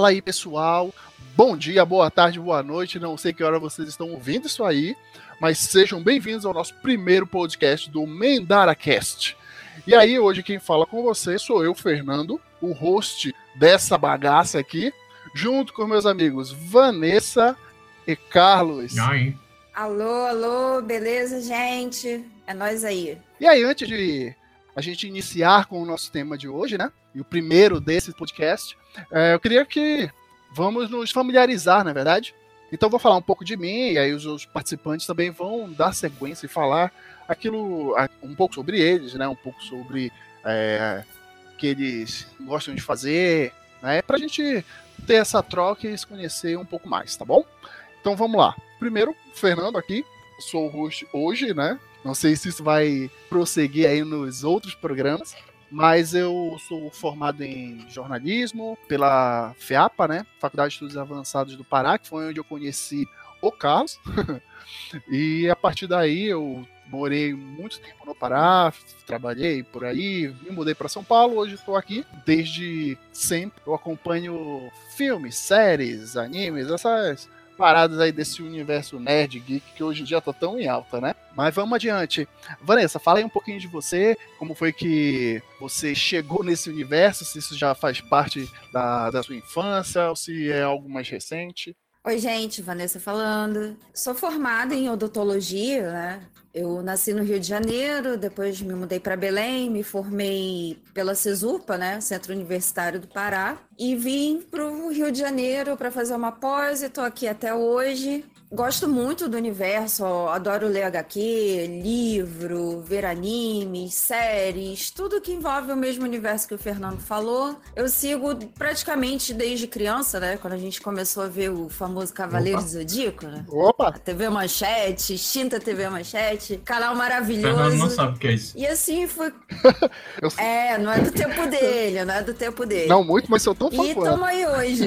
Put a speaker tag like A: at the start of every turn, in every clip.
A: Fala aí, pessoal. Bom dia, boa tarde, boa noite. Não sei que hora vocês estão ouvindo isso aí, mas sejam bem-vindos ao nosso primeiro podcast do MendaraCast. E aí, hoje quem fala com você sou eu, Fernando, o host dessa bagaça aqui, junto com meus amigos Vanessa e Carlos.
B: E aí?
C: Alô, alô, beleza, gente? É nós aí.
A: E aí, antes de a gente iniciar com o nosso tema de hoje, né? E o primeiro desse podcast, é, eu queria que vamos nos familiarizar, na é verdade. Então vou falar um pouco de mim, e aí os participantes também vão dar sequência e falar aquilo, um pouco sobre eles, né? Um pouco sobre é, o que eles gostam de fazer, né? Pra gente ter essa troca e se conhecer um pouco mais, tá bom? Então vamos lá. Primeiro, Fernando aqui, sou o host hoje, né? Não sei se isso vai prosseguir aí nos outros programas, mas eu sou formado em jornalismo pela FEAPA, né? Faculdade de Estudos Avançados do Pará, que foi onde eu conheci o Carlos. e a partir daí eu morei muito tempo no Pará, trabalhei por aí, me mudei para São Paulo, hoje estou aqui desde sempre. Eu acompanho filmes, séries, animes, essas paradas aí desse universo nerd geek que hoje em dia tá tão em alta, né? Mas vamos adiante. Vanessa, fala aí um pouquinho de você, como foi que você chegou nesse universo, se isso já faz parte da, da sua infância ou se é algo mais recente.
C: Oi, gente, Vanessa falando. Sou formada em odontologia, né? Eu nasci no Rio de Janeiro, depois me mudei para Belém, me formei pela CESUPA, né, Centro Universitário do Pará, e vim para o Rio de Janeiro para fazer uma pós e estou aqui até hoje. Gosto muito do universo, adoro ler HQ, livro, ver animes, séries, tudo que envolve o mesmo universo que o Fernando falou. Eu sigo praticamente desde criança, né? Quando a gente começou a ver o famoso Cavaleiro Opa. Zodíaco, né?
A: Opa!
C: TV Manchete, extinta TV Manchete, canal maravilhoso.
B: Fernando não sabe o que é isso.
C: E assim foi. é, não é do tempo dele, não é do tempo dele.
A: Não muito, mas eu tão
C: fã. E tamo aí hoje.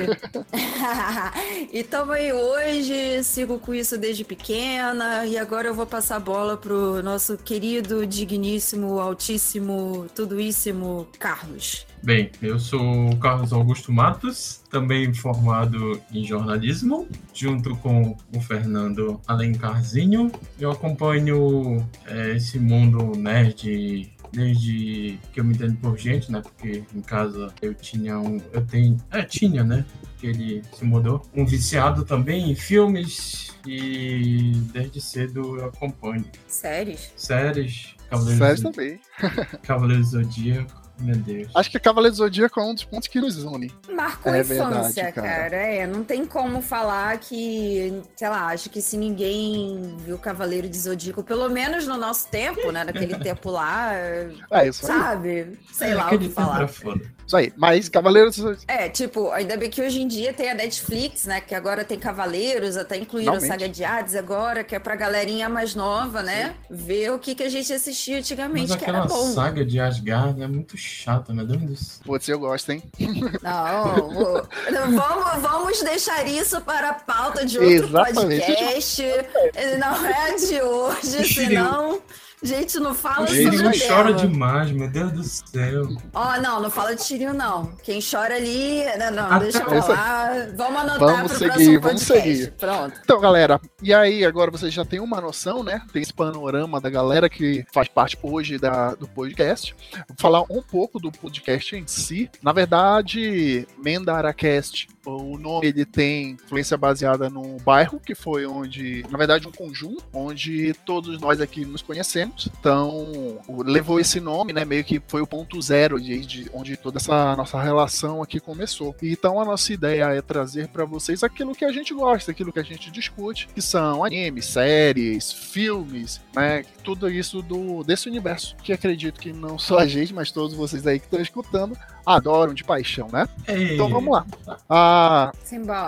C: e tamo aí hoje, sigo com isso desde pequena e agora eu vou passar a bola pro nosso querido, digníssimo, altíssimo, tudoíssimo Carlos.
B: Bem, eu sou Carlos Augusto Matos, também formado em jornalismo, junto com o Fernando Alencarzinho. Eu acompanho é, esse mundo nerd desde que eu me entendo por gente, né? Porque em casa eu tinha um. Eu tenho. É, tinha, né? Que ele se mudou. Um viciado também em filmes e desde cedo eu acompanho.
C: Séries?
B: Séries.
A: Cavaleiros Séries também.
B: Cavaleiros Zodíaco. Meu Deus.
A: Acho que Cavaleiro do Zodíaco é um dos pontos que nos une.
C: Marcou é a infância, verdade, cara. cara. É, não tem como falar que, sei lá, acho que se ninguém viu Cavaleiro de Zodíaco, pelo menos no nosso tempo, né? Naquele tempo lá. É, isso sabe? Aí. Sei é, lá o que falar.
A: Isso aí, mas Cavaleiros.
C: É, tipo, ainda bem que hoje em dia tem a Netflix, né? Que agora tem Cavaleiros, até incluíram a Saga de Hades agora, que é pra galerinha mais nova, né? Sim. Ver o que, que a gente assistia antigamente, mas que era bom.
B: saga de Asgard é muito chata, meu Deus do céu.
A: Putz, eu gosto, hein?
C: Não, vamos, vamos deixar isso para a pauta de outro Exatamente. podcast. Não é de hoje, senão. Gente, não fala
B: sobre Shiryu chora demais, meu Deus do céu.
C: Ó, oh, não, não fala de Shiryu, não. Quem chora ali... Não, não, ah, deixa eu falar. Vamos anotar vamos pro seguir, vamos seguir. Pronto.
A: Então, galera, e aí, agora vocês já têm uma noção, né? Tem esse panorama da galera que faz parte hoje da, do podcast. Vou falar um pouco do podcast em si. Na verdade, Mendaracast o nome ele tem influência baseada no bairro, que foi onde, na verdade, um conjunto onde todos nós aqui nos conhecemos. Então, levou esse nome, né? Meio que foi o ponto zero de, de onde toda essa nossa relação aqui começou. Então, a nossa ideia é trazer para vocês aquilo que a gente gosta, aquilo que a gente discute, que são animes, séries, filmes, né? Tudo isso do desse universo que acredito que não só a gente, mas todos vocês aí que estão escutando adoram de paixão, né? Ei. Então vamos lá. Ah,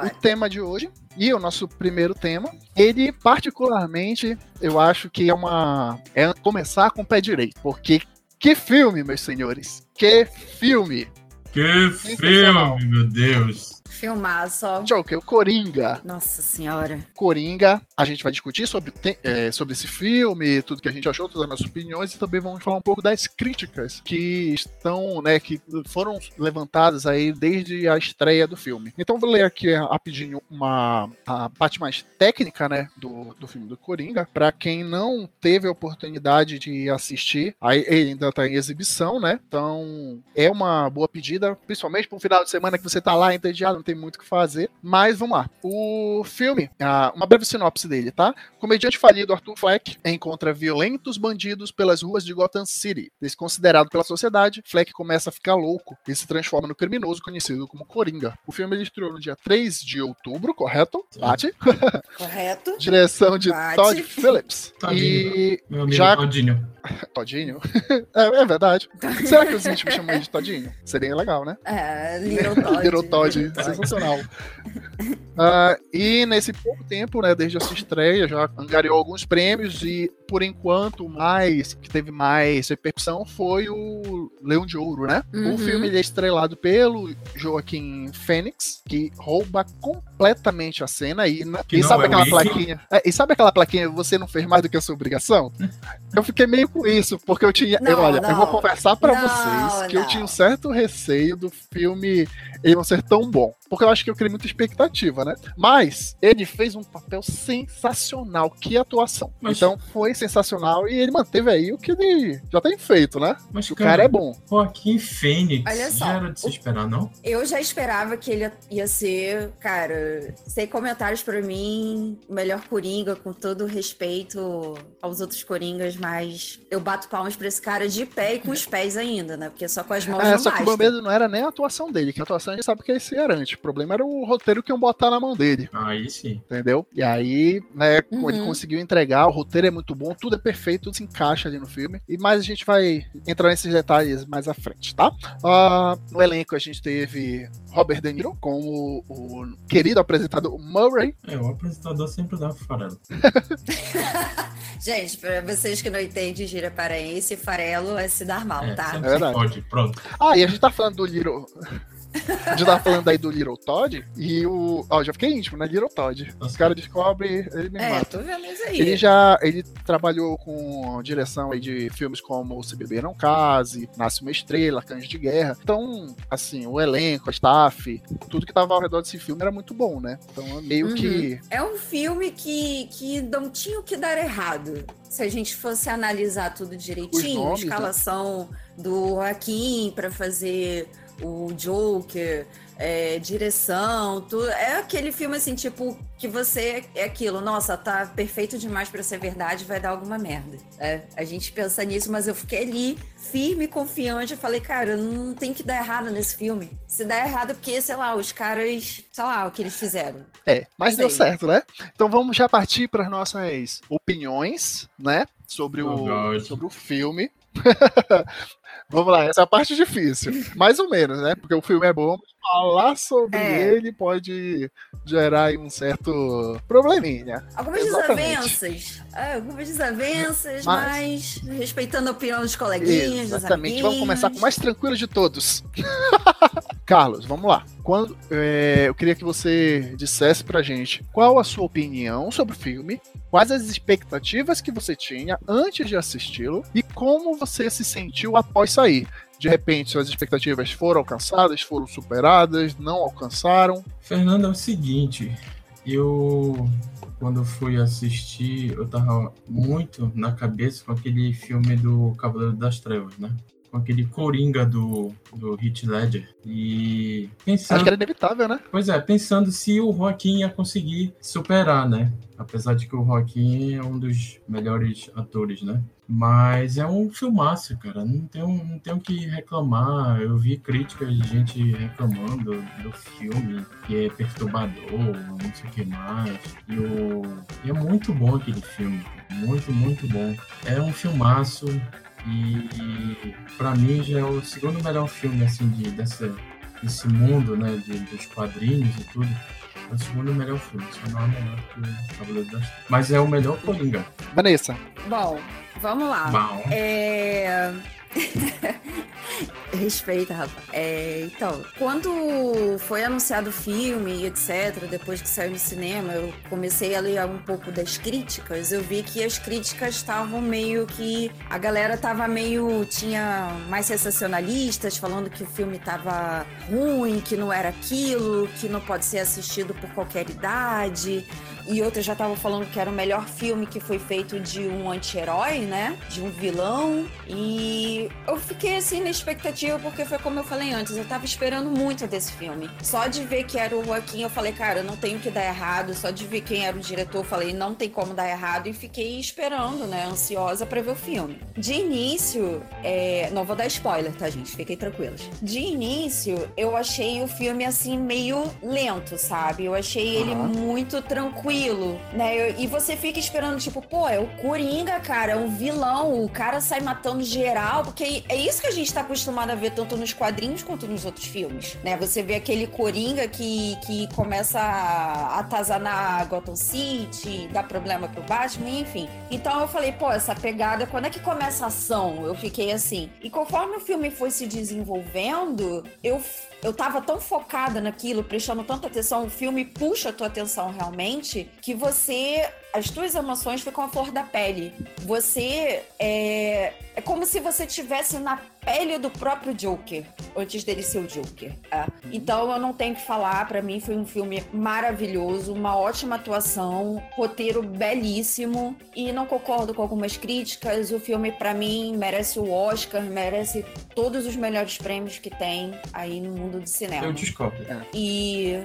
A: o tema de hoje e o nosso primeiro tema, ele particularmente, eu acho que é uma é começar com o pé direito, porque que filme, meus senhores? Que filme!
B: Que filme, meu Deus!
C: Filmaço.
A: Joker, o Coringa.
C: Nossa senhora.
A: Coringa. A gente vai discutir sobre, é, sobre esse filme, tudo que a gente achou, todas as nossas opiniões e também vamos falar um pouco das críticas que estão, né, que foram levantadas aí desde a estreia do filme. Então vou ler aqui rapidinho uma a parte mais técnica, né, do, do filme do Coringa, para quem não teve a oportunidade de assistir, aí ele ainda tá em exibição, né? Então é uma boa pedida, principalmente para um final de semana que você tá lá entediado, não tem muito o que fazer. Mas vamos lá. O filme, ah, uma breve sinopse dele, tá? Comediante falido Arthur Fleck encontra violentos bandidos pelas ruas de Gotham City. Desconsiderado pela sociedade, Fleck começa a ficar louco e se transforma no criminoso conhecido como Coringa. O filme ele estreou no dia 3 de outubro, correto? Bate.
C: Correto?
A: Direção de
C: Bate.
A: Todd Phillips.
B: Todinho.
A: E.
B: Meu amigo
A: Já-
B: Todinho.
A: Todinho? é, é verdade. Será que os íntimos chamam ele de Todinho? Seria legal, né?
C: É, Little Todd.
A: Little Todd, sensacional. Ah, e nesse pouco tempo, né, desde a sua estreia, já angariou alguns prêmios e, por enquanto, o mais que teve mais repercussão foi o Leão de Ouro, né? O
C: Uhum.
A: filme ele é estrelado pelo Joaquim Fênix, que rouba completamente a cena e,
B: Que
A: e
B: não
A: sabe
B: é
A: aquela plaquinha? É, e sabe aquela plaquinha você não fez mais do que a sua obrigação? Eu fiquei meio com isso, porque eu tinha, eu,
C: Não,
A: olha, eu vou
C: não.
A: confessar pra
C: Não,
A: vocês que eu
C: não.
A: tinha um certo receio do filme ele não ser tão bom. Porque eu acho que eu criei muita expectativa, né? Mas ele fez um papel sensacional. Que atuação.
B: Mas-
A: Então foi sensacional e ele manteve aí o que ele já tem feito, né?
B: Mas,
A: O cara é bom.
B: Joaquim Fênix.
C: Olha só,
B: Já era de se esperar, não?
C: Eu já esperava que ele ia ser, cara, sem comentários pra mim, o melhor Coringa, com todo respeito aos outros Coringas, mas eu bato palmas pra esse cara de pé e com os pés ainda, né? Porque só com as mãos
A: É,
C: não
A: só que o
C: basta.
A: meu medo não era nem a atuação dele, que a atuação a gente sabe que é esse garante. Problema era o roteiro que iam botar na mão dele.
B: Aí sim.
A: Entendeu? E aí, né,
C: Uhum.
A: ele conseguiu entregar, o roteiro é muito bom, tudo é perfeito, tudo se encaixa ali no filme. E mais a gente vai entrar nesses detalhes mais à frente, tá? Ah, no elenco a gente teve Robert De Niro como o querido apresentador Murray.
B: É, o apresentador sempre dá farelo.
C: Gente, pra vocês que não entendem gíria paraense, farelo é se dar mal,
B: É,
C: tá?
A: É verdade.
B: pode. Pronto.
A: Ah, e a gente tá falando do Little. A gente tá falando aí do Little Todd e o. Ó, já fiquei íntimo, né? Little Todd. Os caras descobrem, ele me
C: É,
A: mata.
C: tô vendo isso aí.
A: Ele já ele trabalhou com direção aí de filmes como Se Beber Não Case, Nasce Uma Estrela, Cães de Guerra. Então, assim, o elenco, a staff, tudo que tava ao redor desse filme era muito bom, né? Então, meio
C: Uhum.
A: que.
C: É um filme que, que não tinha o que dar errado. Se a gente fosse analisar tudo direitinho,
A: nomes, né?
C: escalação do Joaquim para fazer o Joker, é, direção, tudo. É aquele filme assim, tipo, que você é aquilo, nossa, tá perfeito demais para ser verdade, vai dar alguma merda. É, a gente pensa nisso, mas eu fiquei ali firme, confiante, eu falei, cara, não tem que dar errado nesse filme. Se der errado, é porque, sei lá, os caras, sei lá, o que eles fizeram.
A: É, mas deu
C: Sei.
A: certo, né? Então vamos já partir para as nossas opiniões, né? Sobre
B: Oh,
A: o,
B: God.
A: sobre o filme. Vamos lá, essa é a parte difícil. Mais ou menos, né? Porque o filme é bom, falar sobre
C: É.
A: ele pode gerar um certo probleminha.
C: Algumas
A: Exatamente.
C: desavenças. É, algumas desavenças,
A: Mas-
C: mas... respeitando a opinião dos coleguinhas, dos
A: Exatamente. Vamos começar com o mais tranquilo de todos. Carlos, vamos lá. Quando, é, eu queria que você dissesse pra gente qual a sua opinião sobre o filme, quais as expectativas que você tinha antes de assisti-lo e como você se sentiu após sair. De repente, suas expectativas foram alcançadas, foram superadas, não alcançaram.
B: Fernando, é o seguinte, eu quando fui assistir, eu tava muito na cabeça com aquele filme do Cavaleiro das Trevas, né? Com aquele Coringa do, do Heath Ledger. E pensando,
A: Acho que era inevitável, né?
B: pois é, pensando se o Joaquim ia conseguir superar, né? Apesar de que o Joaquim é um dos melhores atores, né? Mas é um filmaço, cara. Não tenho, não tenho o que reclamar. Eu vi críticas de gente reclamando do filme, que é perturbador, não sei o que mais. E, o... e é muito bom aquele filme. Muito, muito bom. É um filmaço. E pra mim já é o segundo melhor filme assim de, dessa, desse mundo, né? De, dos quadrinhos e tudo. É o segundo melhor filme, só não é melhor que o Cavaleiro das. Mas é o melhor Coringa.
A: Vanessa,
C: Bom, vamos lá.
B: Bom.
C: É, Respeita, rapaz. É, então, quando foi anunciado o filme e etc., depois que saiu no cinema, eu comecei a ler um pouco das críticas. Eu vi que as críticas estavam meio que. A galera tava meio. tinha mais sensacionalistas, falando que o filme tava ruim, que não era aquilo, que não pode ser assistido por qualquer idade e outras já estavam falando que era o melhor filme que foi feito de um anti-herói, né? De um vilão. E eu fiquei assim na expectativa, porque foi como eu falei antes, eu tava esperando muito desse filme. Só de ver que era o Joaquim, eu falei, cara, não tenho que dar errado. Só de ver quem era o diretor, eu falei, não tem como dar errado. E fiquei esperando, né? Ansiosa para ver o filme. De início, é... não vou dar spoiler, tá, gente? Fiquem tranquilos. De início, eu achei o filme assim meio lento, sabe? Eu achei ele muito tranquilo tranquilo, né? E você fica esperando, tipo, pô, é o Coringa, cara, é um vilão, o cara sai matando geral, porque é isso que a gente tá acostumado a ver tanto nos quadrinhos quanto nos outros filmes, né? Você vê aquele Coringa que, que começa a atazanar Gotham City, dá problema pro Batman, enfim. Então eu falei, pô, essa pegada, quando é que começa a ação? Eu fiquei assim. E conforme o filme foi se desenvolvendo, eu eu tava tão focada naquilo, prestando tanta atenção, o filme puxa a tua atenção realmente, que você as tuas emoções ficam à flor da pele. Você é, é como se você tivesse na pele do próprio Joker antes dele ser o Joker. É. Então eu não tenho que falar, para mim foi um filme maravilhoso, uma ótima atuação, roteiro belíssimo e não concordo com algumas críticas. O filme para mim merece o Oscar, merece todos os melhores prêmios que tem aí no mundo do cinema.
B: Eu discordo.
C: É. E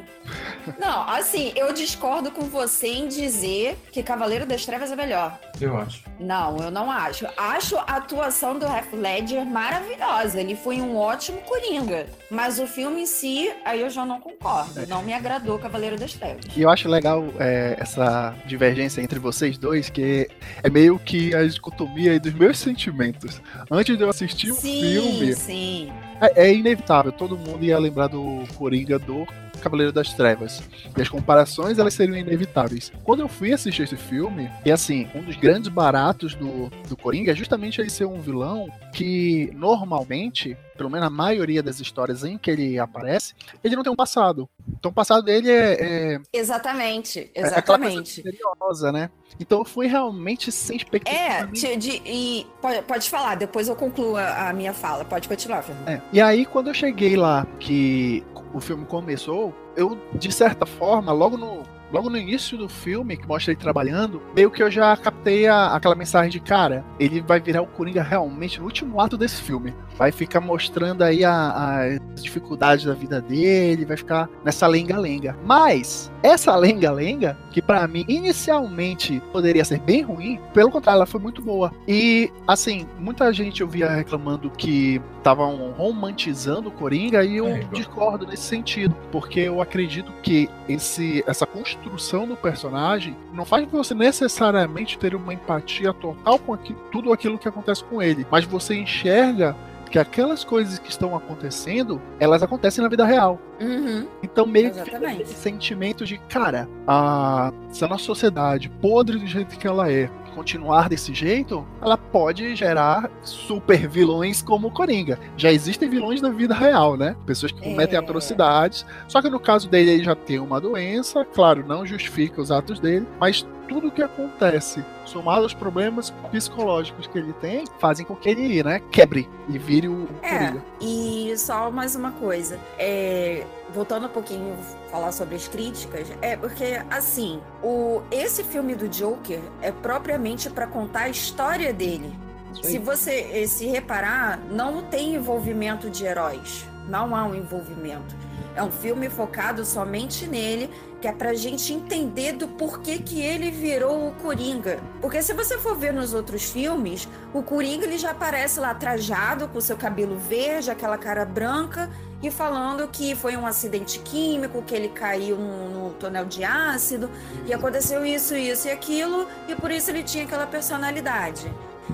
C: não, assim, eu discordo com você em dizer que que Cavaleiro das Trevas é melhor.
B: Eu acho.
C: Não, eu não acho. Acho a atuação do Heath Ledger maravilhosa. Ele foi um ótimo Coringa. Mas o filme em si, aí eu já não concordo. Não me agradou Cavaleiro das Trevas.
A: E eu acho legal é, essa divergência entre vocês dois, que é meio que a dicotomia dos meus sentimentos. Antes de eu assistir o
C: sim,
A: filme.
C: Sim.
A: É, é inevitável, todo mundo ia lembrar do Coringa do Cavaleiro das Trevas. E as comparações elas seriam inevitáveis. Quando eu fui assistir esse filme, e assim, um dos grandes baratos do, do Coringa é justamente ele ser um vilão que normalmente, pelo menos na maioria das histórias em que ele aparece, ele não tem um passado. Então o passado dele é.
C: é exatamente, exatamente.
A: É misteriosa, né? Então eu fui realmente sem expectativa.
C: É, de, de, e pode, pode falar, depois eu concluo a, a minha fala. Pode continuar, Fernando.
A: É. E aí, quando eu cheguei lá, que o filme começou, eu, de certa forma, logo no, logo no início do filme, que mostra ele trabalhando, meio que eu já captei a, aquela mensagem de cara, ele vai virar o Coringa realmente no último ato desse filme. Vai ficar mostrando aí a, as dificuldades da vida dele, vai ficar nessa lenga-lenga. Mas, essa lenga-lenga, que para mim inicialmente poderia ser bem ruim, pelo contrário, ela foi muito boa. E, assim, muita gente eu via reclamando que estavam romantizando o Coringa e eu é, discordo nesse sentido, porque eu acredito que esse, essa construção do personagem não faz você necessariamente ter uma empatia total com tudo aquilo que acontece com ele, mas você enxerga que aquelas coisas que estão acontecendo, elas acontecem na vida real.
C: Uhum.
A: Então, meio Exatamente. que esse sentimento de, cara, a, se a nossa sociedade podre do jeito que ela é, continuar desse jeito, ela pode gerar super vilões como o Coringa. Já existem vilões na vida real, né? Pessoas que cometem é. atrocidades. Só que no caso dele, ele já tem uma doença, claro, não justifica os atos dele, mas tudo o que acontece, somado aos problemas psicológicos que ele tem, fazem com que ele, né, quebre e vire o
C: é, Coringa. E só mais uma coisa, é, voltando um pouquinho falar sobre as críticas, é porque assim, o esse filme do Joker é propriamente para contar a história dele. Se você se reparar, não tem envolvimento de heróis. Não há um envolvimento. É um filme focado somente nele que é pra gente entender do porquê que ele virou o Coringa. Porque se você for ver nos outros filmes, o Coringa ele já aparece lá trajado, com seu cabelo verde, aquela cara branca, e falando que foi um acidente químico, que ele caiu no, no tonel de ácido, e aconteceu isso, isso e aquilo, e por isso ele tinha aquela personalidade.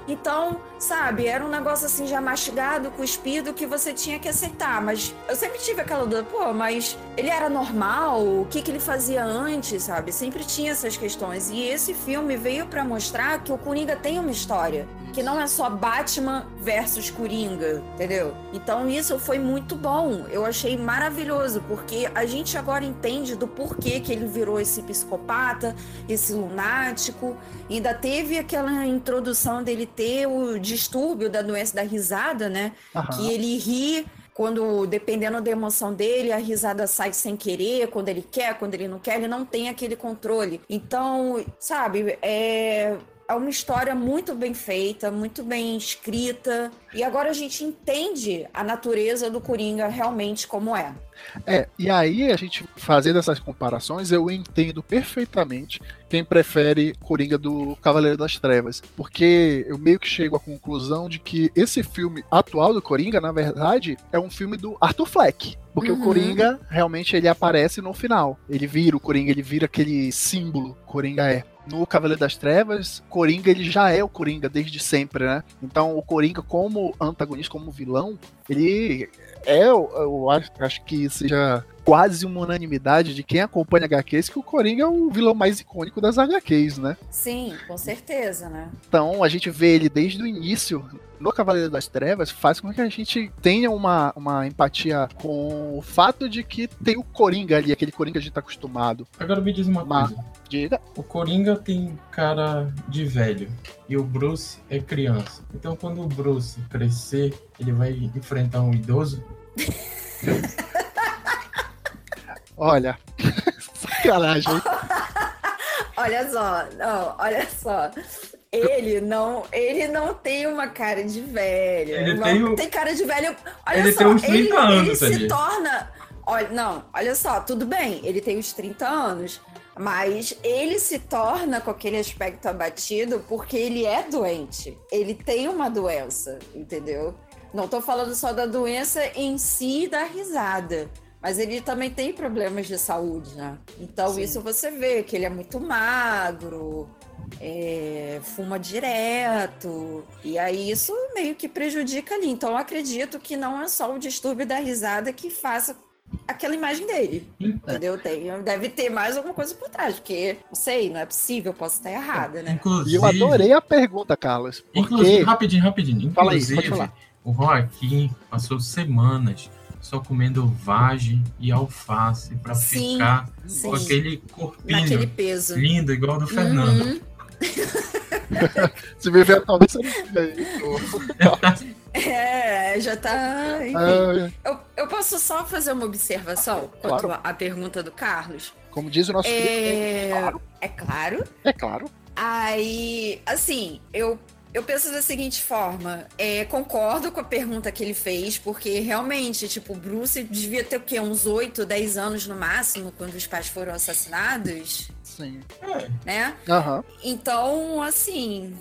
C: Então, sabe, era um negócio assim já mastigado, cuspido, que você tinha que aceitar. Mas eu sempre tive aquela dúvida, pô, mas ele era normal? O que, que ele fazia antes, sabe? Sempre tinha essas questões. E esse filme veio para mostrar que o Coringa tem uma história. Que não é só Batman versus Coringa, entendeu? Então isso foi muito bom. Eu achei maravilhoso, porque a gente agora entende do porquê que ele virou esse psicopata, esse lunático. Ainda teve aquela introdução dele ter o distúrbio da doença da risada, né? Uhum. Que ele ri quando, dependendo da emoção dele, a risada sai sem querer, quando ele quer, quando ele não quer, ele não tem aquele controle. Então, sabe, é é uma história muito bem feita, muito bem escrita. E agora a gente entende a natureza do Coringa realmente como é.
A: É, e aí a gente fazendo essas comparações, eu entendo perfeitamente quem prefere Coringa do Cavaleiro das Trevas. Porque eu meio que chego à conclusão de que esse filme atual do Coringa, na verdade, é um filme do Arthur Fleck. Porque uhum. o Coringa realmente ele aparece no final. Ele vira o Coringa, ele vira aquele símbolo Coringa é no Cavaleiro das Trevas, Coringa ele já é o Coringa desde sempre, né? Então o Coringa como antagonista, como vilão, ele é, eu, eu acho, acho que seja quase uma unanimidade de quem acompanha HQs que o Coringa é o vilão mais icônico das HQs, né?
C: Sim, com certeza, né?
A: Então a gente vê ele desde o início no Cavaleiro das Trevas faz com que a gente tenha uma, uma empatia com o fato de que tem o Coringa ali, aquele Coringa que a gente tá acostumado.
B: Agora me diz uma Mas, coisa.
A: Diga.
B: O Coringa tem cara de velho e o Bruce é criança. Então quando o Bruce crescer, ele vai enfrentar um idoso?
A: Olha, sacanagem.
C: olha só, não, olha só. Ele não, ele não tem uma cara de velho.
B: Ele não, tem, o...
C: tem cara de velho. Olha
B: ele
C: só,
B: tem uns 30
C: ele,
B: anos
C: ele
B: ali.
C: se torna. Olha, não, olha só, tudo bem, ele tem uns 30 anos, mas ele se torna com aquele aspecto abatido porque ele é doente. Ele tem uma doença, entendeu? Não tô falando só da doença em si da risada. Mas ele também tem problemas de saúde, né? Então Sim. isso você vê, que ele é muito magro, é, fuma direto. E aí isso meio que prejudica ali. Então eu acredito que não é só o distúrbio da risada que faça aquela imagem dele. Entendeu? Tem, deve ter mais alguma coisa por trás, porque não sei, não é possível, posso estar errada, né?
A: Inclusive, e eu adorei a pergunta, Carlos. Porque...
B: Inclusive, rapidinho, rapidinho. Inclusive,
A: Fala aí, pode falar.
B: o Joaquim passou semanas só comendo vagem e alface para ficar sim. com aquele corpinho
C: Naquele peso.
B: lindo, igual do Fernando. Uhum.
A: Se me ver talvez você não
C: É, já tá. Ah, eu, eu posso só fazer uma observação quanto claro. à pergunta do Carlos?
A: Como diz o nosso
C: é... é claro. É claro.
A: É claro.
C: Aí, assim, eu eu penso da seguinte forma, é, concordo com a pergunta que ele fez, porque realmente, tipo, o Bruce devia ter o quê? Uns 8, 10 anos no máximo, quando os pais foram assassinados?
A: Sim.
C: Né?
A: Uhum.
C: Então, assim,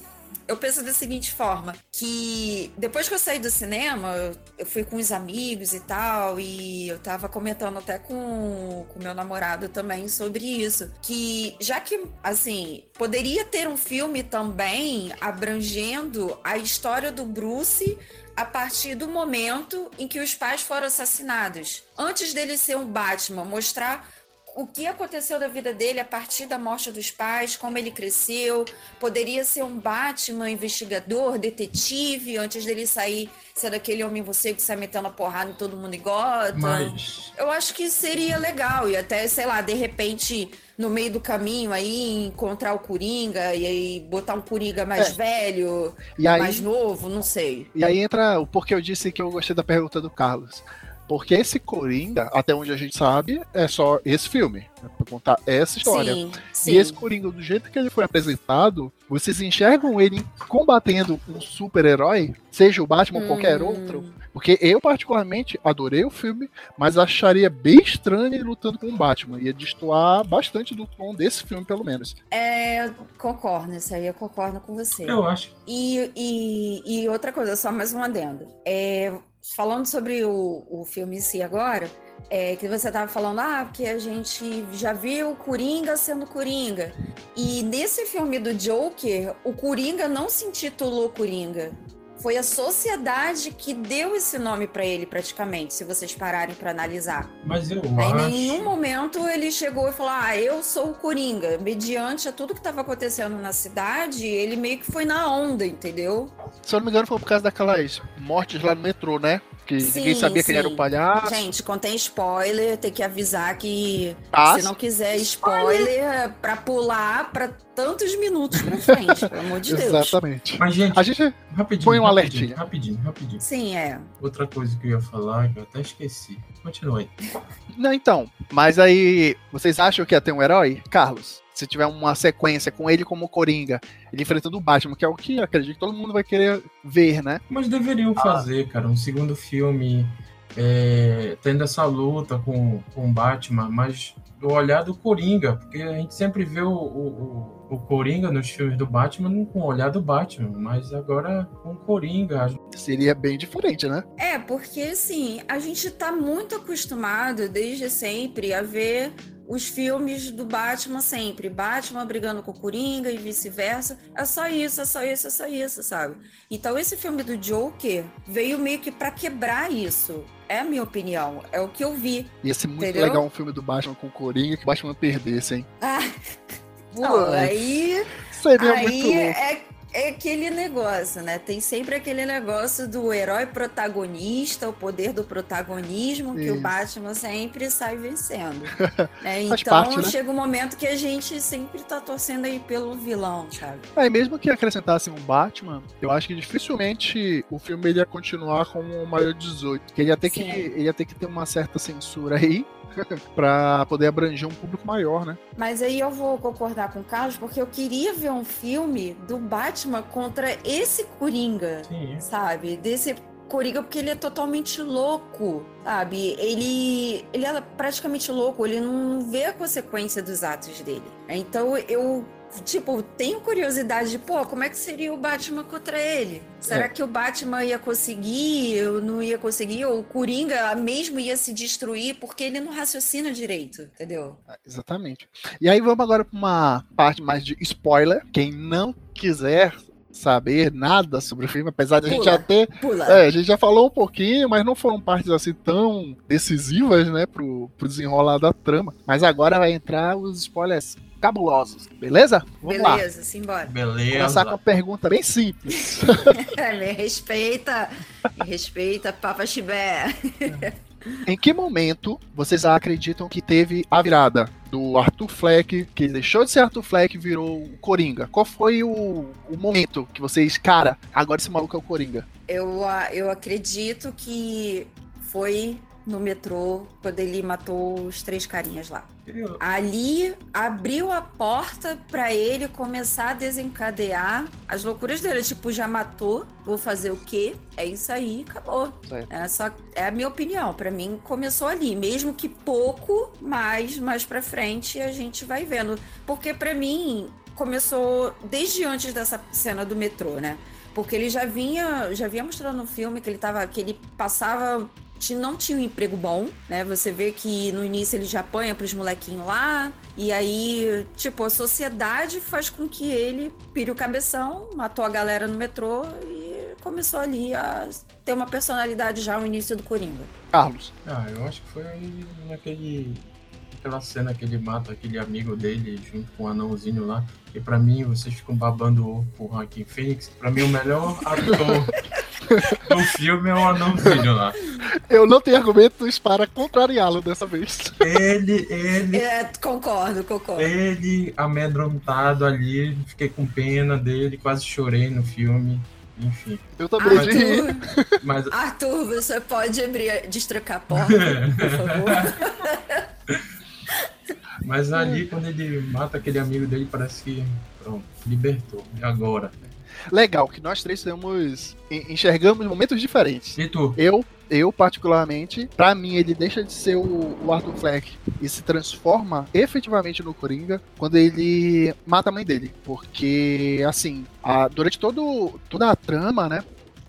C: eu penso da seguinte forma, que depois que eu saí do cinema, eu fui com os amigos e tal, e eu tava comentando até com o meu namorado também sobre isso, que já que, assim, poderia ter um filme também abrangendo a história do Bruce a partir do momento em que os pais foram assassinados. Antes dele ser um Batman, mostrar o que aconteceu da vida dele a partir da morte dos pais, como ele cresceu. Poderia ser um Batman investigador, detetive, antes dele sair ser aquele homem você que sai metendo a porrada em todo mundo e. Mas... Eu acho que seria legal. E até, sei lá, de repente, no meio do caminho aí, encontrar o Coringa e aí botar um Coringa mais é. velho, aí, mais novo, não sei.
A: E aí entra o porquê eu disse que eu gostei da pergunta do Carlos. Porque esse Coringa, até onde a gente sabe, é só esse filme. Né, pra contar essa história. Sim, sim. E esse Coringa, do jeito que ele foi apresentado, vocês enxergam ele combatendo um super-herói, seja o Batman ou qualquer hum. outro. Porque eu, particularmente, adorei o filme, mas acharia bem estranho ele lutando com o Batman. Ia destoar bastante do tom desse filme, pelo menos.
C: É, concordo, isso aí eu concordo com você.
B: Eu acho.
C: E, e, e outra coisa, só mais um adendo. É, falando sobre o, o filme em si agora, é, que você estava falando, ah, porque a gente já viu Coringa sendo Coringa. E nesse filme do Joker, o Coringa não se intitulou Coringa. Foi a sociedade que deu esse nome para ele, praticamente, se vocês pararem para analisar.
B: Mas eu
C: Aí,
B: acho.
C: Em nenhum momento ele chegou e falou: Ah, eu sou o Coringa. Mediante a tudo que estava acontecendo na cidade, ele meio que foi na onda, entendeu?
A: Se eu não me engano, foi por causa daquelas mortes lá no metrô, né? Que ninguém
C: Sim,
A: sabia quem era
C: sim.
A: o palhaço.
C: Gente, contém spoiler, tem que avisar que
A: Ah,
C: se não quiser spoiler, pra pular pra tantos minutos pra frente, pelo amor de Deus.
A: Exatamente.
B: Mas, gente,
A: A gente.
B: rapidinho.
A: põe um alertinho.
B: Rapidinho, rapidinho.
C: Sim, é.
B: Outra coisa que eu ia falar, que eu até esqueci. Continua aí.
A: Não, então. Mas aí, vocês acham que ia ter um herói? Carlos, se tiver uma sequência com ele como Coringa, ele enfrentando o Batman, que é o que eu acredito que todo mundo vai querer ver, né?
B: Mas deveriam fazer, cara, um segundo filme é, tendo essa luta com, com o Batman, mas do olhar do Coringa, porque a gente sempre vê o, o, o- o Coringa nos filmes do Batman com o olhar do Batman, mas agora com o Coringa.
A: Seria bem diferente, né?
C: É, porque assim, a gente tá muito acostumado desde sempre a ver os filmes do Batman sempre. Batman brigando com o Coringa e vice-versa. É só isso, é só isso, é só isso, sabe? Então esse filme do Joker veio meio que pra quebrar isso. É a minha opinião, é o que eu vi.
A: Ia ser muito
C: Entendeu?
A: legal um filme do Batman com o Coringa que o Batman perdesse, hein?
C: Ah, pô, aí
A: Seria muito
C: Aí
A: louco.
C: é, é aquele negócio, né? Tem sempre aquele negócio do herói protagonista, o poder do protagonismo, que o Batman sempre sai vencendo.
A: Faz
C: Então
A: parte, né?
C: chega um momento que a gente sempre tá torcendo aí pelo vilão, sabe?
A: Aí mesmo que acrescentassem um Batman, eu acho que dificilmente o filme ia continuar com o maior 18. Que ele ia ter que ele ia ter que ter uma certa censura aí pra poder abranger um público maior, né?
C: Mas aí eu vou concordar com o Carlos, porque eu queria ver um filme do Batman contra esse Coringa.
B: Sim,
C: sabe? Desse Coringa, porque ele é totalmente louco, sabe? Ele, ele é praticamente louco, ele não vê a consequência dos atos dele. Então eu, tipo, tenho curiosidade de, pô, como é que seria o Batman contra ele? Será
A: É.
C: que o Batman ia conseguir? Eu não ia conseguir? Ou o Coringa mesmo ia se destruir porque ele não raciocina direito, entendeu?
A: Ah, Exatamente. E aí vamos agora pra uma parte mais de spoiler. Quem não quiser saber nada sobre o filme, apesar de a gente já ter. É, a gente já falou um pouquinho, mas não foram partes assim tão decisivas, né, pro, pro desenrolar da trama. Mas agora vai entrar os spoilers cabulosos, beleza? Vamos lá.
C: Beleza, simbora.
B: beleza.
A: Começar com uma pergunta bem simples.
C: me respeita, me respeita, Papa Chibé.
A: Em que momento vocês acreditam que teve a virada do Arthur Fleck, que deixou de ser Arthur Fleck e virou o Coringa? Qual foi o, o momento que vocês, cara, agora esse maluco é o Coringa?
C: Eu, a- eu acredito que foi no metrô quando ele matou os três carinhas lá.
B: Eu-
C: Ali abriu a porta pra ele começar a desencadear as loucuras dele. Tipo, já matou, vou fazer o quê? É isso aí, acabou. É, só, é a minha opinião. Pra mim, começou ali. Mesmo que pouco, mas mais pra frente a gente vai vendo. Porque pra mim, começou desde antes dessa cena do metrô, né? Porque ele já vinha, já vinha mostrando no filme que ele tava, que ele passava não tinha um emprego bom, né? Você vê que no início ele já apanha pros molequinhos lá, e aí, tipo, a sociedade faz com que ele pire o cabeção, matou a galera no metrô e começou ali a ter uma personalidade já no início do Coringa.
A: Carlos.
B: Ah, eu acho que foi naquele. Aquela cena que ele mata aquele amigo dele junto com o anãozinho lá. E pra mim, vocês ficam babando o Joaquin Phoenix. Pra mim, o melhor ator do filme é o anãozinho lá.
A: Eu não tenho argumentos para contrariá-lo dessa vez.
B: Ele, ele,
C: É, concordo, concordo.
B: ele amedrontado ali. Fiquei com pena dele, quase chorei no filme. Enfim.
A: Eu também de.
C: Arthur,
B: Mas
C: Arthur, você pode abrir, destrancar a porta, por favor?
B: Mas ali, quando ele mata aquele amigo dele, parece que. Pronto, libertou. E agora?
A: Legal, que nós três temos. en- enxergamos momentos diferentes.
B: E tu?
A: Eu, eu particularmente, pra mim, ele deixa de ser o, o Arthur Fleck e se transforma efetivamente no Coringa quando ele mata a mãe dele. Porque, assim, a- durante todo, toda a trama, né?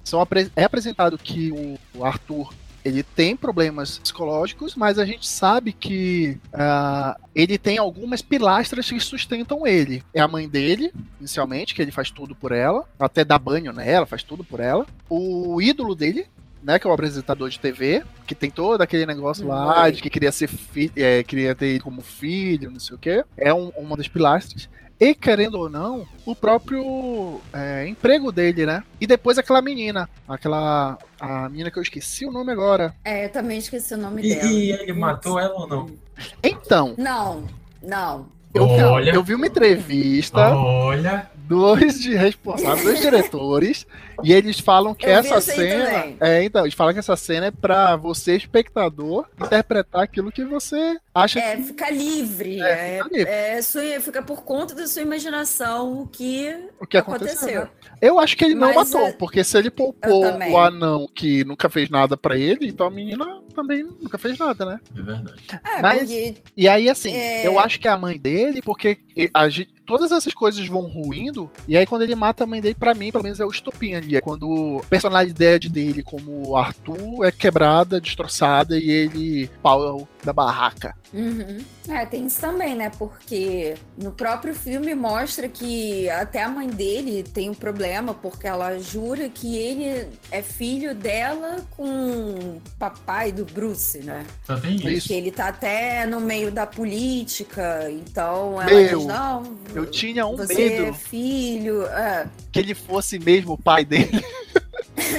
A: São é apresentado que o Arthur ele tem problemas psicológicos, mas a gente sabe que uh, ele tem algumas pilastras que sustentam ele. É a mãe dele, inicialmente, que ele faz tudo por ela, até dá banho nela, faz tudo por ela. O ídolo dele, né, que é o apresentador de TV, que tem todo aquele negócio lá de que queria ser filho, é, queria ter ele como filho, não sei o quê. É um, uma das pilastras. E, querendo ou não, o próprio é, emprego dele, né? E depois aquela menina, aquela. A menina que eu esqueci o nome agora.
C: É, eu também esqueci o nome
B: E,
C: dela.
B: e ele matou ela ou não?
A: Então,
C: Não, não.
A: eu,
B: Olha.
A: eu vi uma entrevista
B: Olha,
A: dois de responsáveis, dois diretores, e eles falam que
C: Eu
A: essa
C: isso aí
A: cena. É, então, eles falam que essa cena é pra você, espectador, interpretar aquilo que você acha
C: É,
A: que.
C: fica livre.
A: É,
C: É,
A: fica livre.
C: é sua- fica por conta da sua imaginação o que
A: O que aconteceu.
C: aconteceu.
A: né? Eu acho que ele não
C: Mas,
A: matou,
C: é,
A: porque se ele poupou o anão que nunca fez nada pra ele, então a menina também nunca fez nada, né?
B: é verdade.
C: É,
A: Mas-
C: porque
A: E aí, assim,
C: É.
A: eu acho que é a mãe dele, porque a gente- todas essas coisas vão ruindo, e aí quando ele mata a mãe dele, pra mim, pelo menos é o estopim ali. É quando a personalidade dele como Arthur é quebrada, destroçada, e ele pau da barraca.
C: Uhum. É, tem isso também, né? Porque no próprio filme mostra que até a mãe dele tem um problema, porque ela jura que ele é filho dela com o papai do Bruce, né?
B: Só tem isso.
A: Isso.
C: Que ele tá até no meio da política, então ela
A: Meu,
C: diz, não,
A: Eu tinha um
C: você
A: medo
C: é filho. É.
A: que ele fosse mesmo o pai dele.